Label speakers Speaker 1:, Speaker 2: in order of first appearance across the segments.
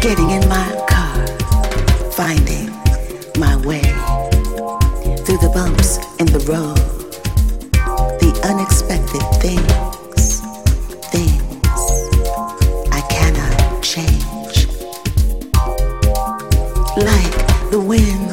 Speaker 1: Getting in my car, finding my way through the bumps in the road, the unexpected things, things I cannot change. Like the wind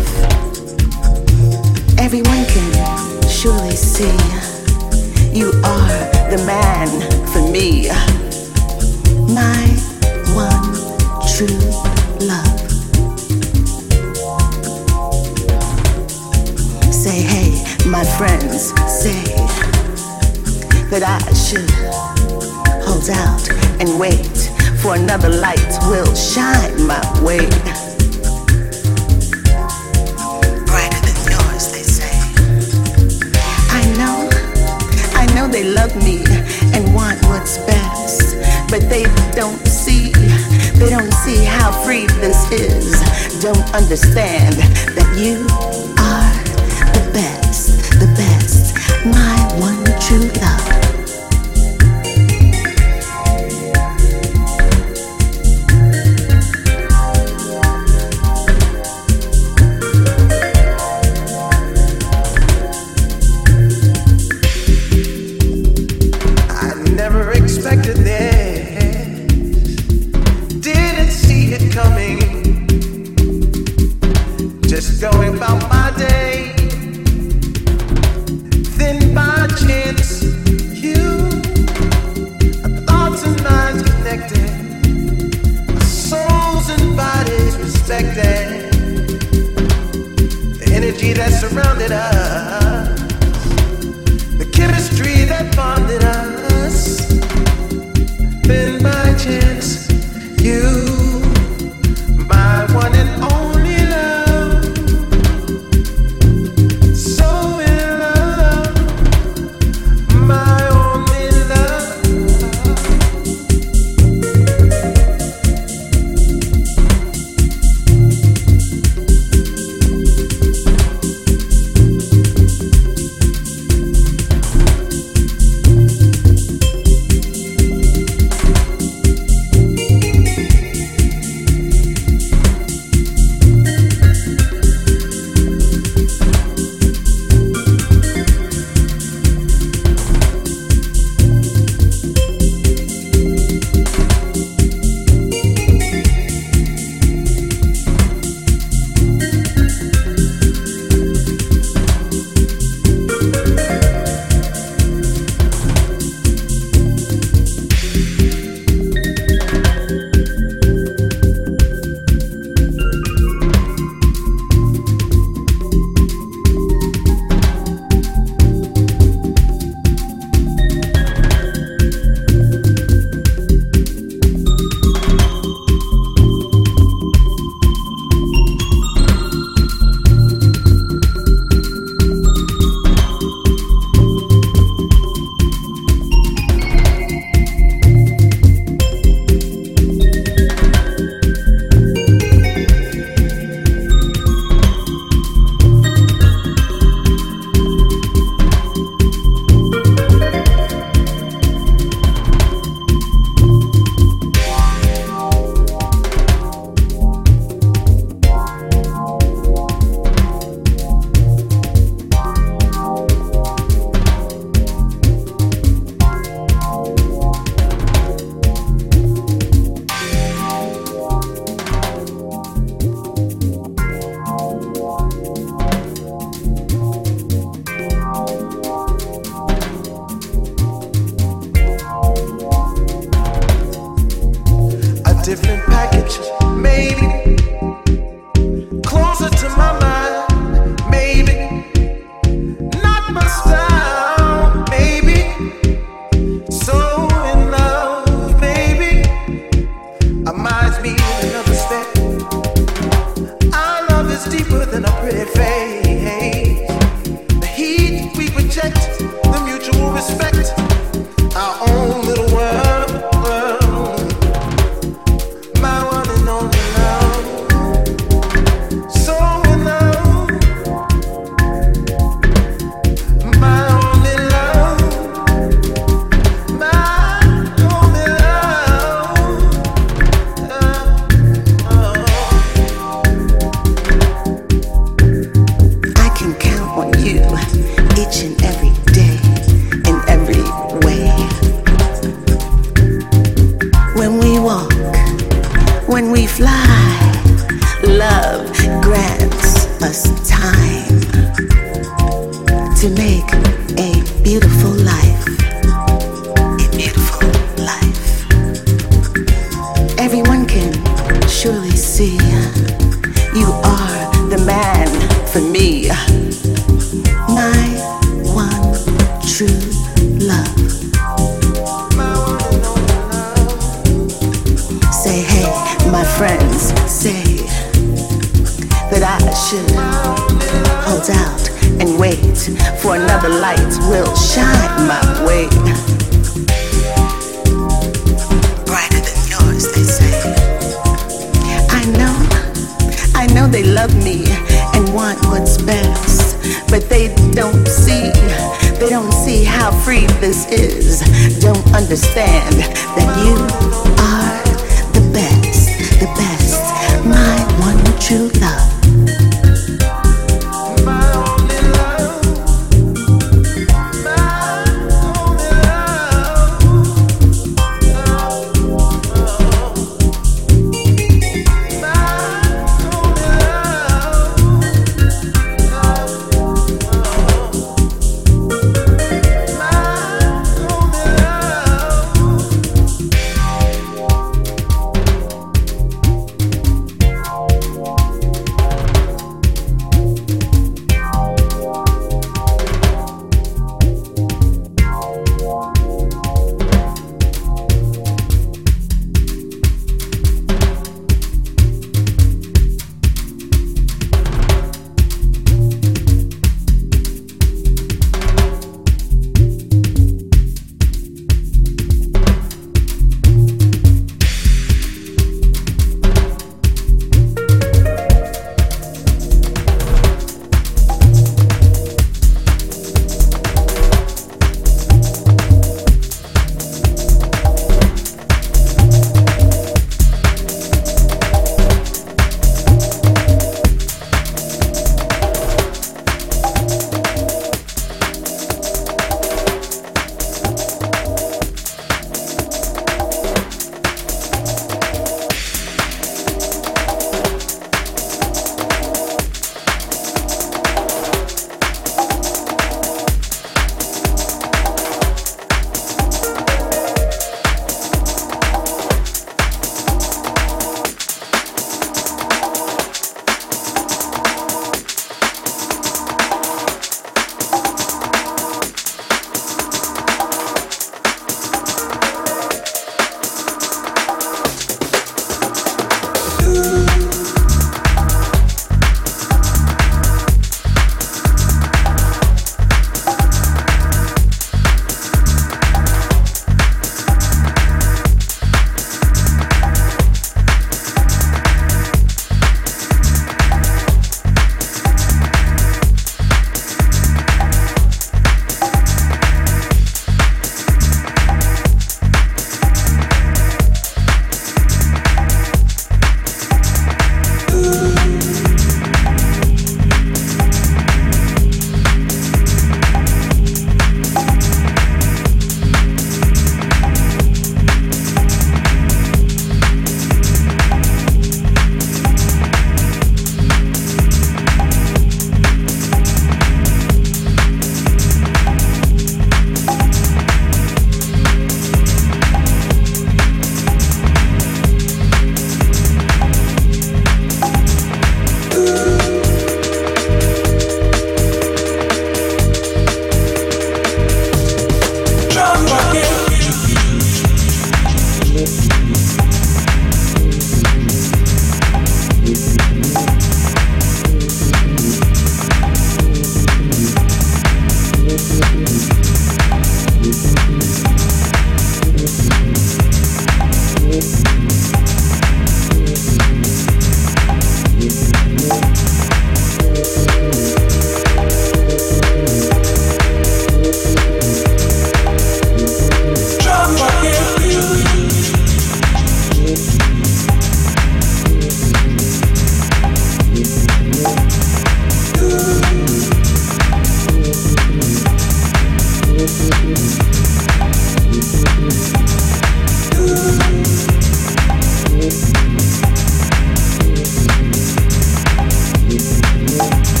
Speaker 2: Peace.